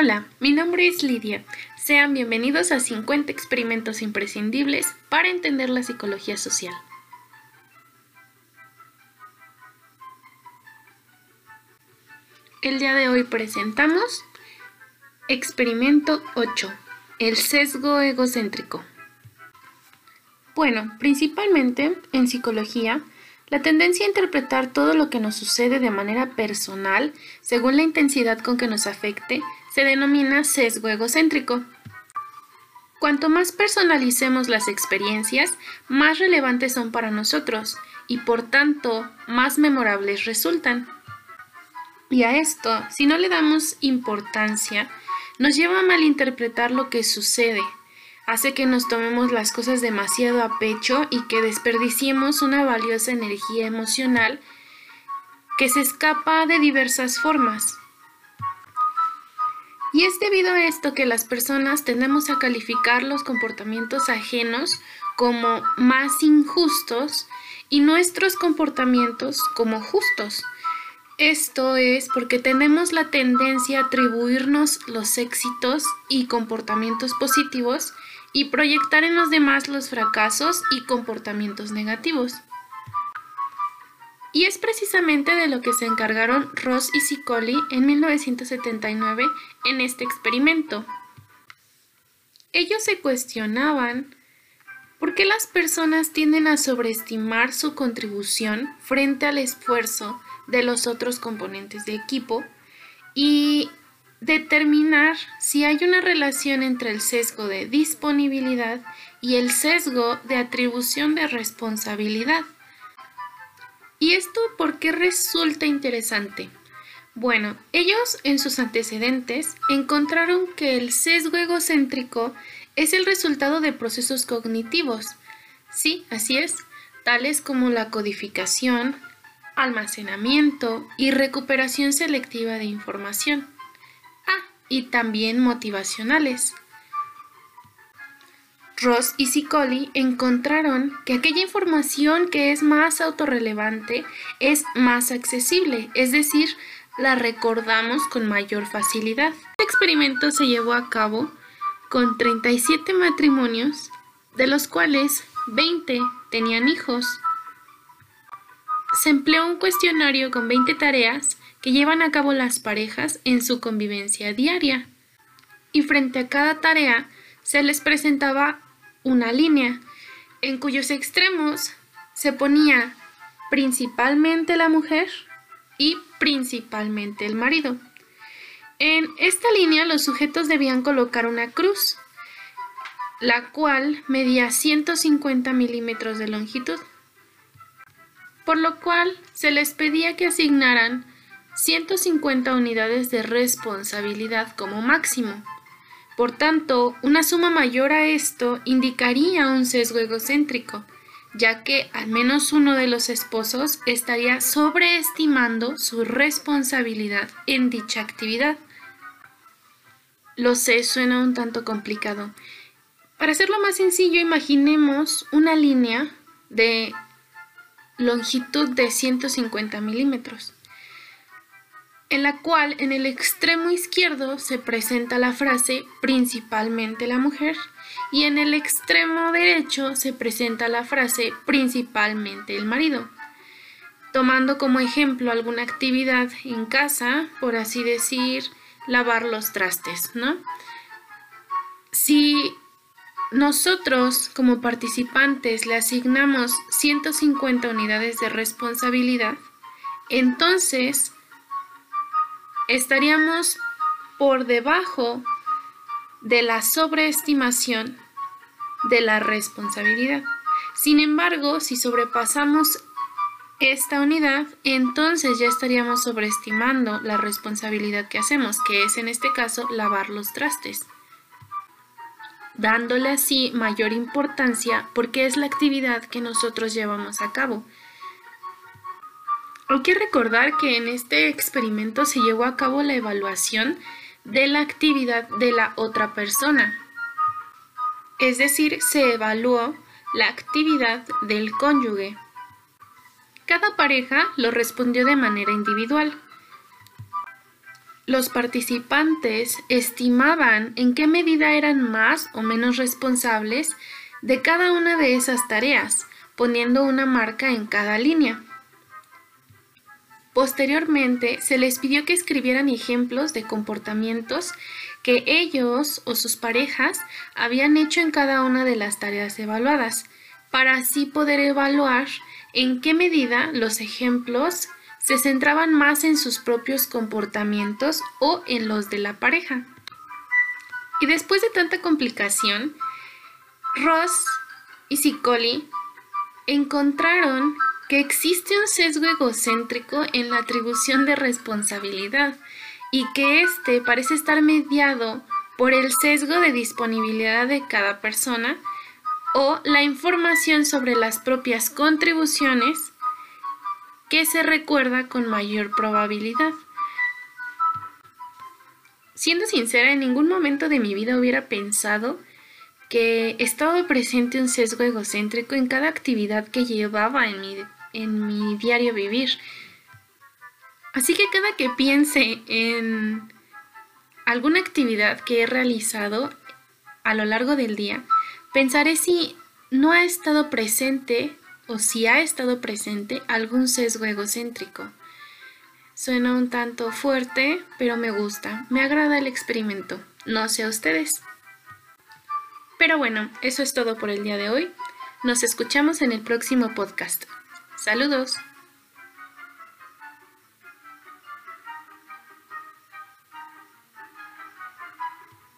Hola, mi nombre es Lidia. Sean bienvenidos a 50 experimentos imprescindibles para entender la psicología social. El día de hoy presentamos Experimento 8, el sesgo egocéntrico. Bueno, principalmente en psicología, la tendencia a interpretar todo lo que nos sucede de manera personal, según la intensidad con que nos afecte, se denomina sesgo egocéntrico. Cuanto más personalicemos las experiencias, más relevantes son para nosotros y por tanto más memorables resultan. Y a esto, si no le damos importancia, nos lleva a malinterpretar lo que sucede, hace que nos tomemos las cosas demasiado a pecho y que desperdiciemos una valiosa energía emocional que se escapa de diversas formas. Y es debido a esto que las personas tendemos a calificar los comportamientos ajenos como más injustos y nuestros comportamientos como justos. Esto es porque tenemos la tendencia a atribuirnos los éxitos y comportamientos positivos y proyectar en los demás los fracasos y comportamientos negativos. Y es precisamente de lo que se encargaron Ross y Sicoli en 1979 en este experimento. Ellos se cuestionaban por qué las personas tienden a sobreestimar su contribución frente al esfuerzo de los otros componentes de equipo y determinar si hay una relación entre el sesgo de disponibilidad y el sesgo de atribución de responsabilidad. ¿Y esto por qué resulta interesante? Bueno, ellos en sus antecedentes encontraron que el sesgo egocéntrico es el resultado de procesos cognitivos. Sí, así es, tales como la codificación, almacenamiento y recuperación selectiva de información y también motivacionales. Ross y Sicoli encontraron que aquella información que es más autorrelevante es más accesible, es decir, la recordamos con mayor facilidad. Este experimento se llevó a cabo con 37 matrimonios, de los cuales 20 tenían hijos. Se empleó un cuestionario con 20 tareas que llevan a cabo las parejas en su convivencia diaria. Y frente a cada tarea se les presentaba una línea en cuyos extremos se ponía principalmente la mujer y principalmente el marido. En esta línea los sujetos debían colocar una cruz, la cual medía 150 milímetros de longitud, por lo cual se les pedía que asignaran 150 unidades de responsabilidad como máximo. Por tanto, una suma mayor a esto indicaría un sesgo egocéntrico, ya que al menos uno de los esposos estaría sobreestimando su responsabilidad en dicha actividad. Lo sé, suena un tanto complicado. Para hacerlo más sencillo, imaginemos una línea de longitud de 150 milímetros en la cual en el extremo izquierdo se presenta la frase principalmente la mujer y en el extremo derecho se presenta la frase principalmente el marido. Tomando como ejemplo alguna actividad en casa, por así decir, lavar los trastes, ¿no? Si nosotros como participantes le asignamos 150 unidades de responsabilidad, entonces estaríamos por debajo de la sobreestimación de la responsabilidad. Sin embargo, si sobrepasamos esta unidad, entonces ya estaríamos sobreestimando la responsabilidad que hacemos, que es en este caso lavar los trastes, dándole así mayor importancia porque es la actividad que nosotros llevamos a cabo. Hay que recordar que en este experimento se llevó a cabo la evaluación de la actividad de la otra persona. Es decir, se evaluó la actividad del cónyuge. Cada pareja lo respondió de manera individual. los participantes estimaban en qué medida eran más o menos responsables de cada una de esas tareas, poniendo una marca en cada línea. Posteriormente, se les pidió que escribieran ejemplos de comportamientos que ellos o sus parejas habían hecho en cada una de las tareas evaluadas, para así poder evaluar en qué medida los ejemplos se centraban más en sus propios comportamientos o en los de la pareja. Y después de tanta complicación, Ross y Sicoli encontraron que existe un sesgo egocéntrico en la atribución de responsabilidad y que éste parece estar mediado por el sesgo de disponibilidad de cada persona o la información sobre las propias contribuciones que se recuerda con mayor probabilidad. Siendo sincera, en ningún momento de mi vida hubiera pensado que estaba presente un sesgo egocéntrico en cada actividad que llevaba en mi, en mi diario vivir. Así que cada que piense en alguna actividad que he realizado a lo largo del día, pensaré si no ha estado presente o si ha estado presente algún sesgo egocéntrico. Suena un tanto fuerte, pero me gusta, me agrada el experimento. No sé a ustedes. Pero bueno, eso es todo por el día de hoy. Nos escuchamos en el próximo podcast. Saludos.